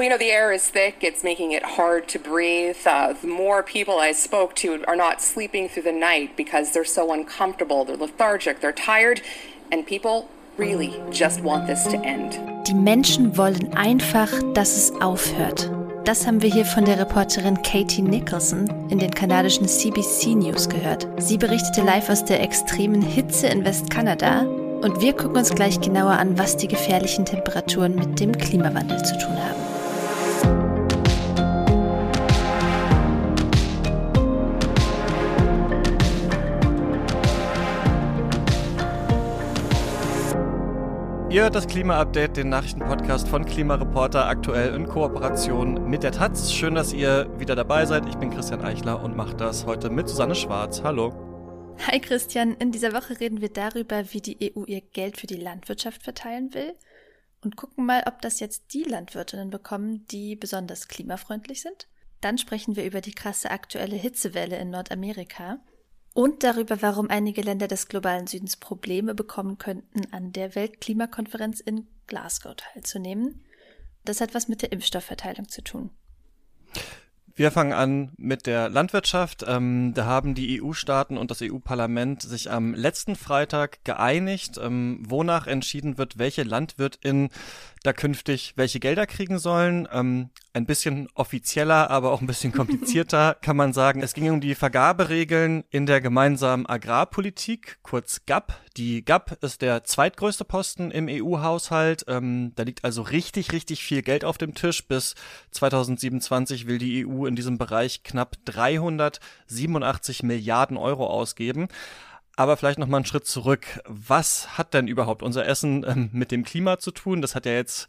Well, you know, the air is thick. It's making it hard to breathe. Uh, the more people I spoke to are not sleeping through the night because they're so uncomfortable. They're lethargic. They're tired. And people really just want this to end. Die Menschen wollen einfach, dass es aufhört. Das haben wir hier von der Reporterin Katie Nicholson in den kanadischen CBC News gehört. Sie berichtete live aus der extremen Hitze in Westkanada und wir gucken uns gleich genauer an, was die gefährlichen Temperaturen mit dem Klimawandel zu tun haben. Ihr hört das Klima-Update, den Nachrichtenpodcast von Klimareporter, aktuell in Kooperation mit der Taz. Schön, dass ihr wieder dabei seid. Ich bin Christian Eichler und mache das heute mit Susanne Schwarz. Hallo. Hi Christian, in dieser Woche reden wir darüber, wie die EU ihr Geld für die Landwirtschaft verteilen will und gucken mal, ob das jetzt die Landwirtinnen bekommen, die besonders klimafreundlich sind. Dann sprechen wir über die krasse aktuelle Hitzewelle in Nordamerika und darüber, warum einige Länder des globalen Südens Probleme bekommen könnten, an der Weltklimakonferenz in Glasgow teilzunehmen. Das hat was mit der Impfstoffverteilung zu tun. Wir fangen an mit der Landwirtschaft. Ähm, da haben die EU-Staaten und das EU-Parlament sich am letzten Freitag geeinigt, ähm, wonach entschieden wird, welche Landwirtin da künftig welche Gelder kriegen sollen. Ähm, ein bisschen offizieller, aber auch ein bisschen komplizierter kann man sagen. Es ging um die Vergaberegeln in der gemeinsamen Agrarpolitik, kurz GAP. Die GAP ist der zweitgrößte Posten im EU-Haushalt. Ähm, da liegt also richtig, richtig viel Geld auf dem Tisch. Bis 2027 will die EU in diesem Bereich knapp 387 Milliarden Euro ausgeben. Aber vielleicht noch mal einen Schritt zurück. Was hat denn überhaupt unser Essen ähm, mit dem Klima zu tun? Das hat ja jetzt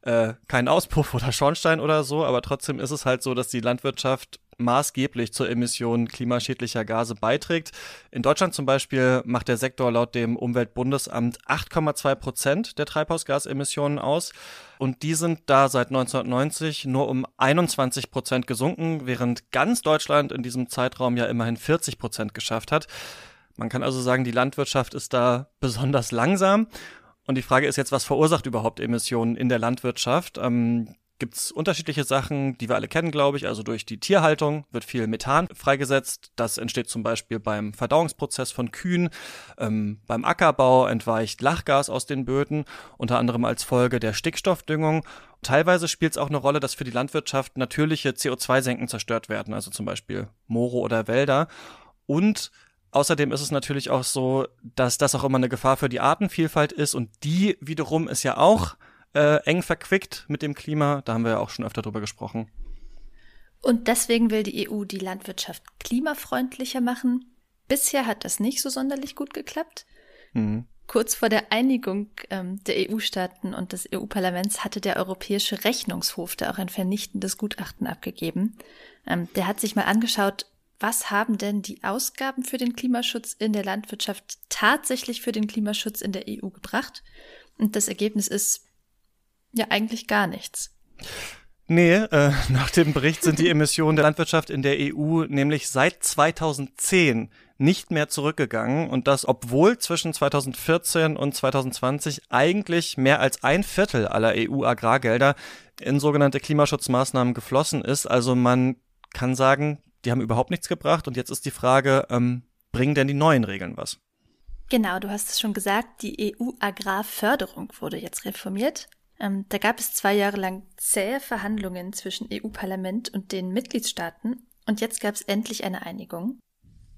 äh, keinen Auspuff oder Schornstein oder so, aber trotzdem ist es halt so, dass die Landwirtschaft maßgeblich zur Emission klimaschädlicher Gase beiträgt. In Deutschland zum Beispiel macht der Sektor laut dem Umweltbundesamt 8,2 Prozent der Treibhausgasemissionen aus. Und die sind da seit 1990 nur um 21 Prozent gesunken, während ganz Deutschland in diesem Zeitraum ja immerhin 40 Prozent geschafft hat. Man kann also sagen, die Landwirtschaft ist da besonders langsam. Und die Frage ist jetzt, was verursacht überhaupt Emissionen in der Landwirtschaft? Ähm, Gibt es unterschiedliche Sachen, die wir alle kennen, glaube ich. Also durch die Tierhaltung wird viel Methan freigesetzt. Das entsteht zum Beispiel beim Verdauungsprozess von Kühen. Ähm, beim Ackerbau entweicht Lachgas aus den Böden, unter anderem als Folge der Stickstoffdüngung. Teilweise spielt es auch eine Rolle, dass für die Landwirtschaft natürliche CO2-Senken zerstört werden, also zum Beispiel Moore oder Wälder. Und Außerdem ist es natürlich auch so, dass das auch immer eine Gefahr für die Artenvielfalt ist und die wiederum ist ja auch äh, eng verquickt mit dem Klima. Da haben wir ja auch schon öfter drüber gesprochen. Und deswegen will die EU die Landwirtschaft klimafreundlicher machen. Bisher hat das nicht so sonderlich gut geklappt. Mhm. Kurz vor der Einigung ähm, der EU-Staaten und des EU-Parlaments hatte der Europäische Rechnungshof da auch ein vernichtendes Gutachten abgegeben. Ähm, der hat sich mal angeschaut, was haben denn die Ausgaben für den Klimaschutz in der Landwirtschaft tatsächlich für den Klimaschutz in der EU gebracht? Und das Ergebnis ist ja eigentlich gar nichts. Nee, äh, nach dem Bericht sind die Emissionen der Landwirtschaft in der EU nämlich seit 2010 nicht mehr zurückgegangen und das, obwohl zwischen 2014 und 2020 eigentlich mehr als ein Viertel aller EU-Agrargelder in sogenannte Klimaschutzmaßnahmen geflossen ist. Also man kann sagen, die haben überhaupt nichts gebracht. Und jetzt ist die Frage, ähm, bringen denn die neuen Regeln was? Genau, du hast es schon gesagt, die EU-Agrarförderung wurde jetzt reformiert. Ähm, da gab es zwei Jahre lang zähe Verhandlungen zwischen EU-Parlament und den Mitgliedstaaten und jetzt gab es endlich eine Einigung.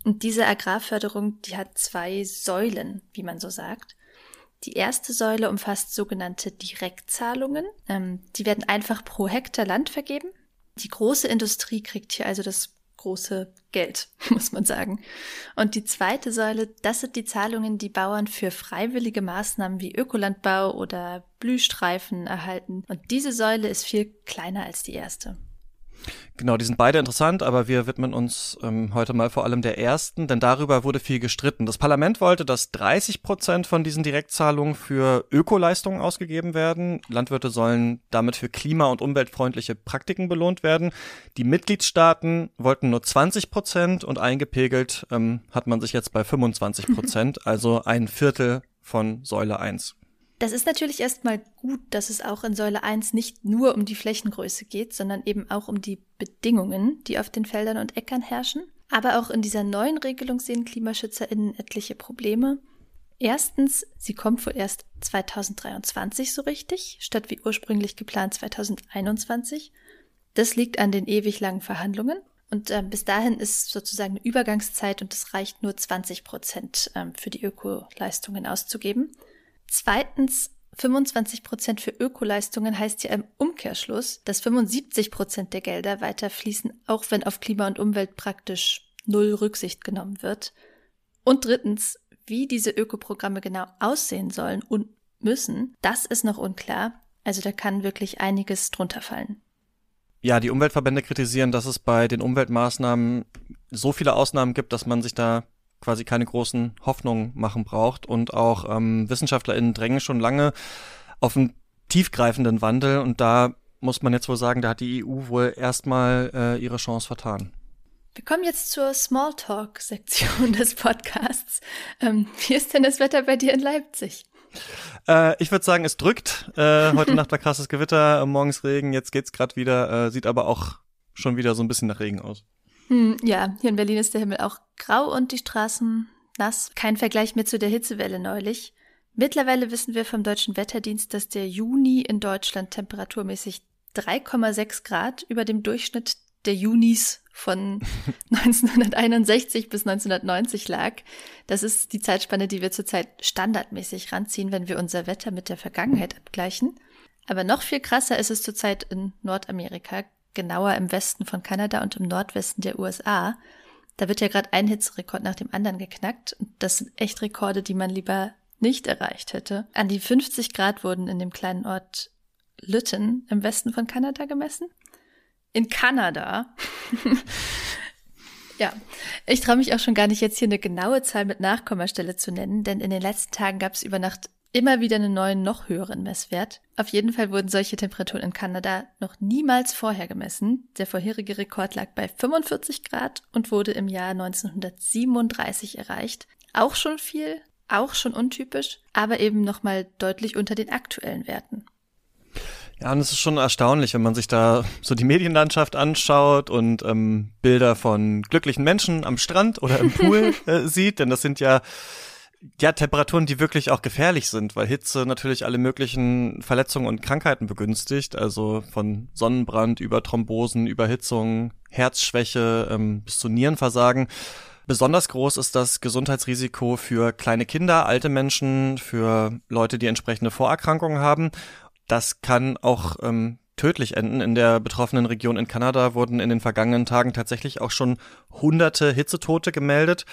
Und diese Agrarförderung, die hat zwei Säulen, wie man so sagt. Die erste Säule umfasst sogenannte Direktzahlungen. Ähm, die werden einfach pro Hektar Land vergeben. Die große Industrie kriegt hier also das große Geld, muss man sagen. Und die zweite Säule, das sind die Zahlungen, die Bauern für freiwillige Maßnahmen wie Ökolandbau oder Blühstreifen erhalten. Und diese Säule ist viel kleiner als die erste. Genau, die sind beide interessant, aber wir widmen uns ähm, heute mal vor allem der ersten, denn darüber wurde viel gestritten. Das Parlament wollte, dass 30 Prozent von diesen Direktzahlungen für Ökoleistungen ausgegeben werden. Landwirte sollen damit für klima- und umweltfreundliche Praktiken belohnt werden. Die Mitgliedstaaten wollten nur 20 Prozent und eingepegelt ähm, hat man sich jetzt bei 25 Prozent, also ein Viertel von Säule 1. Das ist natürlich erstmal gut, dass es auch in Säule 1 nicht nur um die Flächengröße geht, sondern eben auch um die Bedingungen, die auf den Feldern und Äckern herrschen. Aber auch in dieser neuen Regelung sehen KlimaschützerInnen etliche Probleme. Erstens, sie kommt wohl erst 2023 so richtig, statt wie ursprünglich geplant 2021. Das liegt an den ewig langen Verhandlungen. Und äh, bis dahin ist sozusagen eine Übergangszeit und es reicht nur 20 Prozent ähm, für die Ökoleistungen auszugeben. Zweitens, 25 Prozent für Ökoleistungen heißt ja im Umkehrschluss, dass 75 Prozent der Gelder weiter fließen, auch wenn auf Klima und Umwelt praktisch null Rücksicht genommen wird. Und drittens, wie diese Ökoprogramme genau aussehen sollen und müssen, das ist noch unklar. Also da kann wirklich einiges drunter fallen. Ja, die Umweltverbände kritisieren, dass es bei den Umweltmaßnahmen so viele Ausnahmen gibt, dass man sich da quasi keine großen Hoffnungen machen braucht. Und auch ähm, WissenschaftlerInnen drängen schon lange auf einen tiefgreifenden Wandel. Und da muss man jetzt wohl sagen, da hat die EU wohl erstmal äh, ihre Chance vertan. Wir kommen jetzt zur Smalltalk-Sektion des Podcasts. Ähm, wie ist denn das Wetter bei dir in Leipzig? Äh, ich würde sagen, es drückt. Äh, heute Nacht war krasses Gewitter, morgens Regen, jetzt geht's gerade wieder, äh, sieht aber auch schon wieder so ein bisschen nach Regen aus. Hm, ja, hier in Berlin ist der Himmel auch grau und die Straßen nass. Kein Vergleich mehr zu der Hitzewelle neulich. Mittlerweile wissen wir vom Deutschen Wetterdienst, dass der Juni in Deutschland temperaturmäßig 3,6 Grad über dem Durchschnitt der Junis von 1961 bis 1990 lag. Das ist die Zeitspanne, die wir zurzeit standardmäßig ranziehen, wenn wir unser Wetter mit der Vergangenheit abgleichen. Aber noch viel krasser ist es zurzeit in Nordamerika, genauer im Westen von Kanada und im Nordwesten der USA. Da wird ja gerade ein Hitzerekord nach dem anderen geknackt. Und das sind echt Rekorde, die man lieber nicht erreicht hätte. An die 50 Grad wurden in dem kleinen Ort Lytton im Westen von Kanada gemessen in Kanada. ja, ich traue mich auch schon gar nicht jetzt hier eine genaue Zahl mit Nachkommastelle zu nennen, denn in den letzten Tagen gab es über Nacht immer wieder einen neuen, noch höheren Messwert. Auf jeden Fall wurden solche Temperaturen in Kanada noch niemals vorher gemessen. Der vorherige Rekord lag bei 45 Grad und wurde im Jahr 1937 erreicht. Auch schon viel, auch schon untypisch, aber eben nochmal deutlich unter den aktuellen Werten. Ja, und es ist schon erstaunlich, wenn man sich da so die Medienlandschaft anschaut und ähm, Bilder von glücklichen Menschen am Strand oder im Pool äh, sieht, denn das sind ja ja Temperaturen, die wirklich auch gefährlich sind, weil Hitze natürlich alle möglichen Verletzungen und Krankheiten begünstigt, also von Sonnenbrand über Thrombosen, Überhitzung, Herzschwäche ähm, bis zu Nierenversagen. Besonders groß ist das Gesundheitsrisiko für kleine Kinder, alte Menschen, für Leute, die entsprechende Vorerkrankungen haben. Das kann auch ähm, tödlich enden. In der betroffenen Region in Kanada wurden in den vergangenen Tagen tatsächlich auch schon hunderte Hitzetote gemeldet.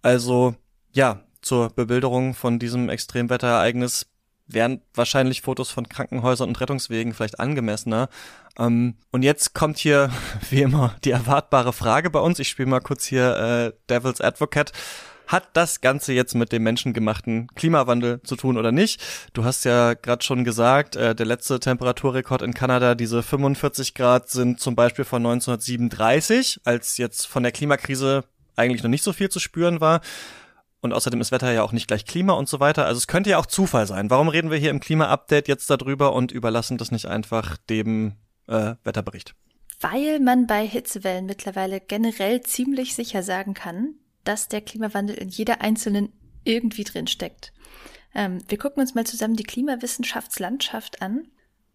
Also ja, zur Bebilderung von diesem Extremwetterereignis wären wahrscheinlich Fotos von Krankenhäusern und Rettungswegen vielleicht angemessener. Ähm, und jetzt kommt hier, wie immer, die erwartbare Frage bei uns. Ich spiele mal kurz hier äh, Devil's Advocate. Hat das Ganze jetzt mit dem menschengemachten Klimawandel zu tun oder nicht? Du hast ja gerade schon gesagt, äh, der letzte Temperaturrekord in Kanada, diese 45 Grad, sind zum Beispiel von 1937, als jetzt von der Klimakrise eigentlich noch nicht so viel zu spüren war. Und außerdem ist Wetter ja auch nicht gleich Klima und so weiter. Also es könnte ja auch Zufall sein. Warum reden wir hier im Klima-Update jetzt darüber und überlassen das nicht einfach dem äh, Wetterbericht? Weil man bei Hitzewellen mittlerweile generell ziemlich sicher sagen kann, dass der Klimawandel in jeder einzelnen irgendwie drin steckt. Ähm, wir gucken uns mal zusammen die Klimawissenschaftslandschaft an.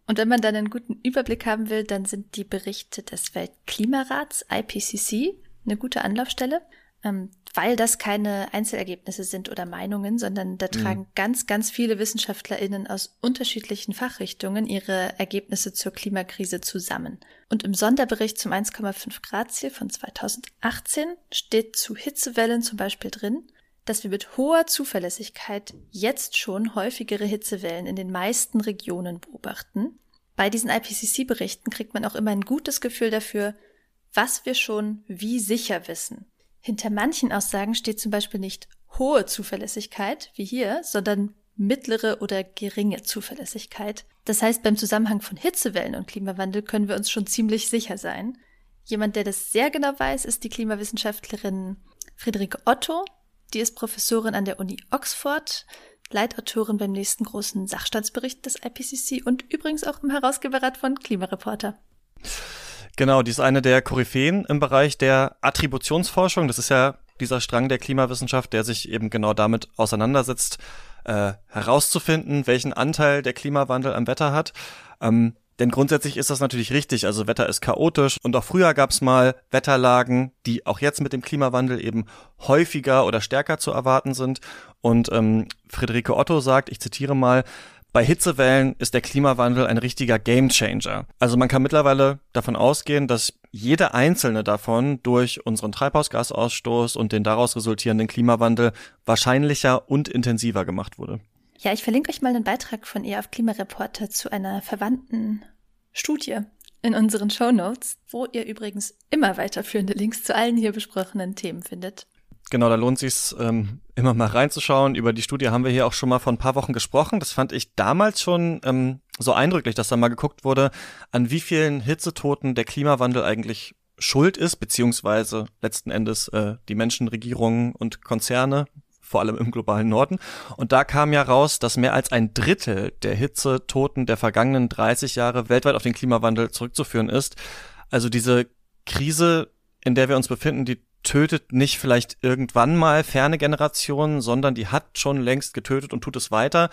Und wenn man dann einen guten Überblick haben will, dann sind die Berichte des Weltklimarats IPCC eine gute Anlaufstelle ähm, weil das keine Einzelergebnisse sind oder Meinungen, sondern da mhm. tragen ganz, ganz viele WissenschaftlerInnen aus unterschiedlichen Fachrichtungen ihre Ergebnisse zur Klimakrise zusammen. Und im Sonderbericht zum 1,5 Grad Ziel von 2018 steht zu Hitzewellen zum Beispiel drin, dass wir mit hoher Zuverlässigkeit jetzt schon häufigere Hitzewellen in den meisten Regionen beobachten. Bei diesen IPCC-Berichten kriegt man auch immer ein gutes Gefühl dafür, was wir schon wie sicher wissen. Hinter manchen Aussagen steht zum Beispiel nicht hohe Zuverlässigkeit, wie hier, sondern mittlere oder geringe Zuverlässigkeit. Das heißt, beim Zusammenhang von Hitzewellen und Klimawandel können wir uns schon ziemlich sicher sein. Jemand, der das sehr genau weiß, ist die Klimawissenschaftlerin Friederike Otto. Die ist Professorin an der Uni Oxford. Leitautorin beim nächsten großen Sachstandsbericht des IPCC und übrigens auch im Herausgeberrat von Klimareporter. Genau, die ist eine der Koryphäen im Bereich der Attributionsforschung. Das ist ja dieser Strang der Klimawissenschaft, der sich eben genau damit auseinandersetzt, äh, herauszufinden, welchen Anteil der Klimawandel am Wetter hat. Ähm, denn grundsätzlich ist das natürlich richtig. Also Wetter ist chaotisch und auch früher gab es mal Wetterlagen, die auch jetzt mit dem Klimawandel eben häufiger oder stärker zu erwarten sind. Und ähm, Friederike Otto sagt, ich zitiere mal, bei Hitzewellen ist der Klimawandel ein richtiger Gamechanger. Also man kann mittlerweile davon ausgehen, dass jede einzelne davon durch unseren Treibhausgasausstoß und den daraus resultierenden Klimawandel wahrscheinlicher und intensiver gemacht wurde. Ja, ich verlinke euch mal einen Beitrag von ihr auf Klimareporter zu einer verwandten Studie in unseren Show Notes, wo ihr übrigens immer weiterführende Links zu allen hier besprochenen Themen findet. Genau, da lohnt sich ähm, immer mal reinzuschauen. Über die Studie haben wir hier auch schon mal vor ein paar Wochen gesprochen. Das fand ich damals schon ähm, so eindrücklich, dass da mal geguckt wurde, an wie vielen Hitzetoten der Klimawandel eigentlich schuld ist, beziehungsweise letzten Endes äh, die Menschen, Regierungen und Konzerne, vor allem im globalen Norden. Und da kam ja raus, dass mehr als ein Drittel der Hitzetoten der vergangenen 30 Jahre weltweit auf den Klimawandel zurückzuführen ist. Also diese Krise, in der wir uns befinden, die tötet nicht vielleicht irgendwann mal ferne Generationen, sondern die hat schon längst getötet und tut es weiter.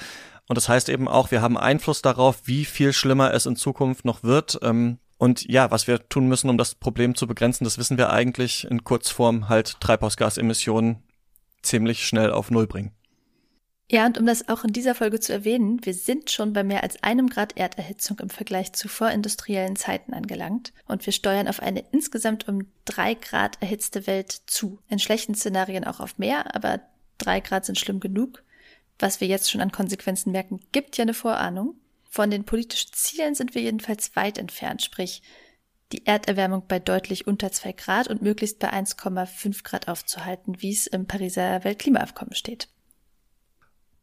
Und das heißt eben auch, wir haben Einfluss darauf, wie viel schlimmer es in Zukunft noch wird. Ähm, und ja, was wir tun müssen, um das Problem zu begrenzen, das wissen wir eigentlich in Kurzform halt Treibhausgasemissionen ziemlich schnell auf Null bringen. Ja, und um das auch in dieser Folge zu erwähnen, wir sind schon bei mehr als einem Grad Erderhitzung im Vergleich zu vorindustriellen Zeiten angelangt und wir steuern auf eine insgesamt um drei Grad erhitzte Welt zu. In schlechten Szenarien auch auf mehr, aber drei Grad sind schlimm genug. Was wir jetzt schon an Konsequenzen merken, gibt ja eine Vorahnung. Von den politischen Zielen sind wir jedenfalls weit entfernt, sprich die Erderwärmung bei deutlich unter zwei Grad und möglichst bei 1,5 Grad aufzuhalten, wie es im Pariser Weltklimaabkommen steht.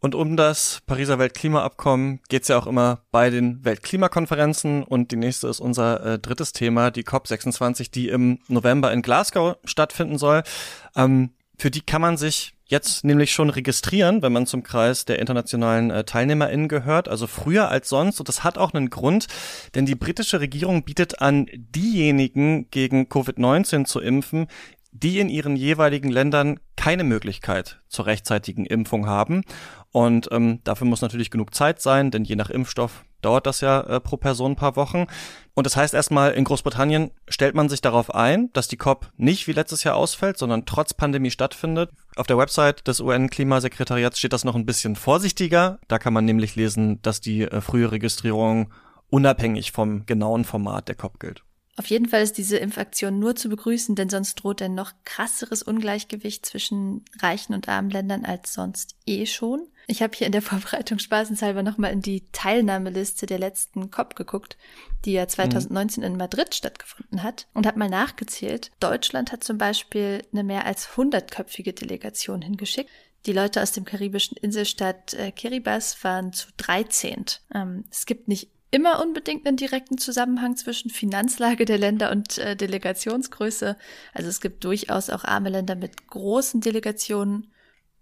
Und um das Pariser Weltklimaabkommen geht es ja auch immer bei den Weltklimakonferenzen und die nächste ist unser äh, drittes Thema, die COP26, die im November in Glasgow stattfinden soll. Ähm, für die kann man sich jetzt nämlich schon registrieren, wenn man zum Kreis der internationalen äh, TeilnehmerInnen gehört, also früher als sonst. Und das hat auch einen Grund, denn die britische Regierung bietet an, diejenigen gegen Covid-19 zu impfen, die in ihren jeweiligen Ländern keine Möglichkeit zur rechtzeitigen Impfung haben. Und ähm, dafür muss natürlich genug Zeit sein, denn je nach Impfstoff dauert das ja äh, pro Person ein paar Wochen. Und das heißt erstmal, in Großbritannien stellt man sich darauf ein, dass die COP nicht wie letztes Jahr ausfällt, sondern trotz Pandemie stattfindet. Auf der Website des UN-Klimasekretariats steht das noch ein bisschen vorsichtiger. Da kann man nämlich lesen, dass die äh, frühe Registrierung unabhängig vom genauen Format der COP gilt. Auf jeden Fall ist diese Impfaktion nur zu begrüßen, denn sonst droht ein noch krasseres Ungleichgewicht zwischen reichen und armen Ländern als sonst eh schon. Ich habe hier in der Vorbereitung spaßenshalber nochmal in die Teilnahmeliste der letzten COP geguckt, die ja 2019 mhm. in Madrid stattgefunden hat und habe mal nachgezählt. Deutschland hat zum Beispiel eine mehr als hundertköpfige Delegation hingeschickt. Die Leute aus dem karibischen Inselstaat äh, Kiribati waren zu 13. Ähm, es gibt nicht immer unbedingt einen direkten Zusammenhang zwischen Finanzlage der Länder und äh, Delegationsgröße. Also es gibt durchaus auch arme Länder mit großen Delegationen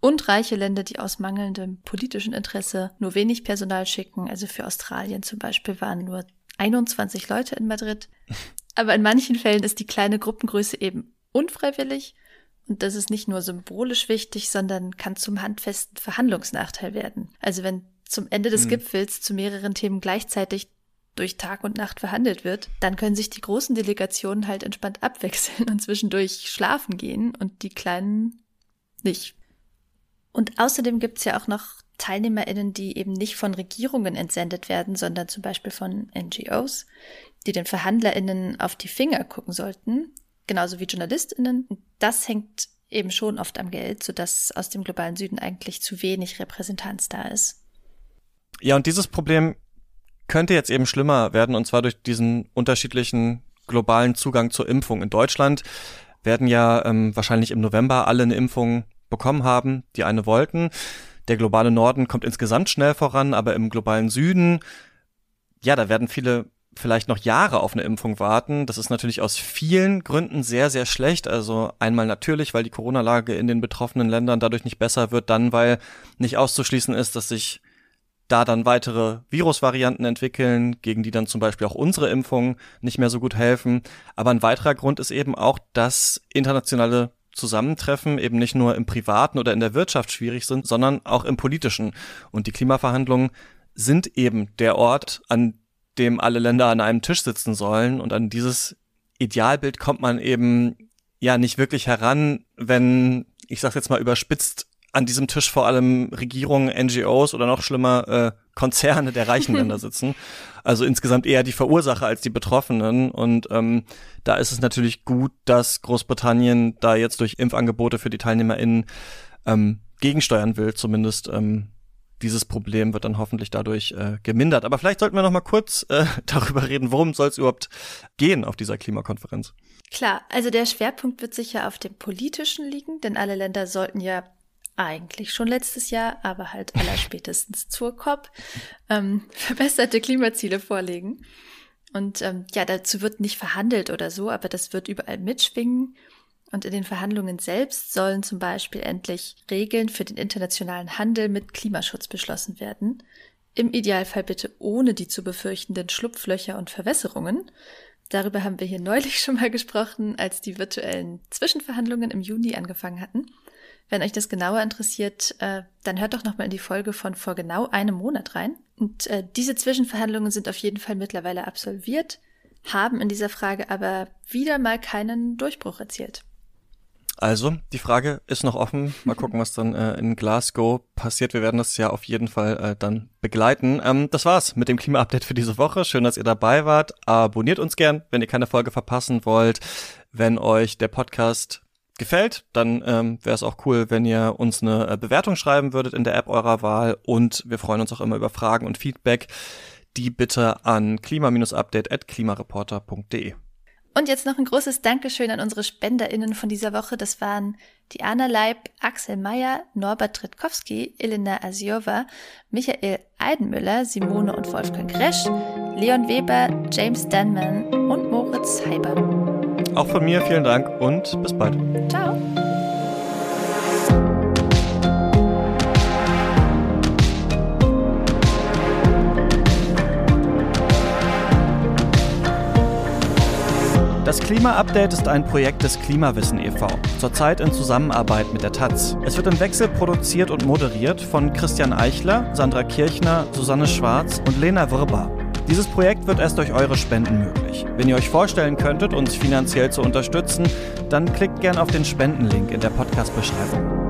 und reiche Länder, die aus mangelndem politischen Interesse nur wenig Personal schicken. Also für Australien zum Beispiel waren nur 21 Leute in Madrid. Aber in manchen Fällen ist die kleine Gruppengröße eben unfreiwillig. Und das ist nicht nur symbolisch wichtig, sondern kann zum handfesten Verhandlungsnachteil werden. Also wenn zum Ende des mhm. Gipfels zu mehreren Themen gleichzeitig durch Tag und Nacht verhandelt wird, dann können sich die großen Delegationen halt entspannt abwechseln und zwischendurch schlafen gehen und die kleinen nicht. Und außerdem gibt's ja auch noch TeilnehmerInnen, die eben nicht von Regierungen entsendet werden, sondern zum Beispiel von NGOs, die den VerhandlerInnen auf die Finger gucken sollten, genauso wie JournalistInnen. Das hängt eben schon oft am Geld, sodass aus dem globalen Süden eigentlich zu wenig Repräsentanz da ist. Ja, und dieses Problem könnte jetzt eben schlimmer werden, und zwar durch diesen unterschiedlichen globalen Zugang zur Impfung. In Deutschland werden ja ähm, wahrscheinlich im November alle eine Impfung bekommen haben, die eine wollten. Der globale Norden kommt insgesamt schnell voran, aber im globalen Süden, ja, da werden viele vielleicht noch Jahre auf eine Impfung warten. Das ist natürlich aus vielen Gründen sehr, sehr schlecht. Also einmal natürlich, weil die Corona-Lage in den betroffenen Ländern dadurch nicht besser wird, dann weil nicht auszuschließen ist, dass sich da dann weitere Virusvarianten entwickeln, gegen die dann zum Beispiel auch unsere Impfungen nicht mehr so gut helfen. Aber ein weiterer Grund ist eben auch, dass internationale Zusammentreffen eben nicht nur im privaten oder in der Wirtschaft schwierig sind, sondern auch im politischen. Und die Klimaverhandlungen sind eben der Ort, an dem alle Länder an einem Tisch sitzen sollen. Und an dieses Idealbild kommt man eben ja nicht wirklich heran, wenn, ich sag's jetzt mal überspitzt, an diesem Tisch vor allem Regierungen, NGOs oder noch schlimmer äh, Konzerne der reichen Länder sitzen. Also insgesamt eher die Verursacher als die Betroffenen. Und ähm, da ist es natürlich gut, dass Großbritannien da jetzt durch Impfangebote für die TeilnehmerInnen ähm, gegensteuern will. Zumindest ähm, dieses Problem wird dann hoffentlich dadurch äh, gemindert. Aber vielleicht sollten wir noch mal kurz äh, darüber reden, worum soll es überhaupt gehen auf dieser Klimakonferenz? Klar, also der Schwerpunkt wird sicher auf dem politischen liegen, denn alle Länder sollten ja eigentlich schon letztes Jahr, aber halt allerspätestens zur COP, ähm, verbesserte Klimaziele vorlegen. Und ähm, ja, dazu wird nicht verhandelt oder so, aber das wird überall mitschwingen. Und in den Verhandlungen selbst sollen zum Beispiel endlich Regeln für den internationalen Handel mit Klimaschutz beschlossen werden. Im Idealfall bitte ohne die zu befürchtenden Schlupflöcher und Verwässerungen. Darüber haben wir hier neulich schon mal gesprochen, als die virtuellen Zwischenverhandlungen im Juni angefangen hatten. Wenn euch das genauer interessiert, äh, dann hört doch nochmal in die Folge von vor genau einem Monat rein. Und äh, diese Zwischenverhandlungen sind auf jeden Fall mittlerweile absolviert, haben in dieser Frage aber wieder mal keinen Durchbruch erzielt. Also, die Frage ist noch offen. Mal gucken, was dann äh, in Glasgow passiert. Wir werden das ja auf jeden Fall äh, dann begleiten. Ähm, das war's mit dem Klima-Update für diese Woche. Schön, dass ihr dabei wart. Abonniert uns gern, wenn ihr keine Folge verpassen wollt. Wenn euch der Podcast gefällt, dann ähm, wäre es auch cool, wenn ihr uns eine äh, Bewertung schreiben würdet in der App eurer Wahl und wir freuen uns auch immer über Fragen und Feedback. Die bitte an klima-update@klimareporter.de. Und jetzt noch ein großes Dankeschön an unsere SpenderInnen von dieser Woche. Das waren Diana Leib, Axel Meyer, Norbert Tritkowski, Elena Asiova, Michael Eidenmüller, Simone und Wolfgang Resch, Leon Weber, James Danman und Moritz Heiber. Auch von mir vielen Dank und bis bald. Ciao. Das Klima-Update ist ein Projekt des Klimawissen e.V., zurzeit in Zusammenarbeit mit der Taz. Es wird im Wechsel produziert und moderiert von Christian Eichler, Sandra Kirchner, Susanne Schwarz und Lena Wirbar. Dieses Projekt wird erst durch eure Spenden möglich. Wenn ihr euch vorstellen könntet, uns finanziell zu unterstützen, dann klickt gern auf den Spendenlink in der Podcast-Beschreibung.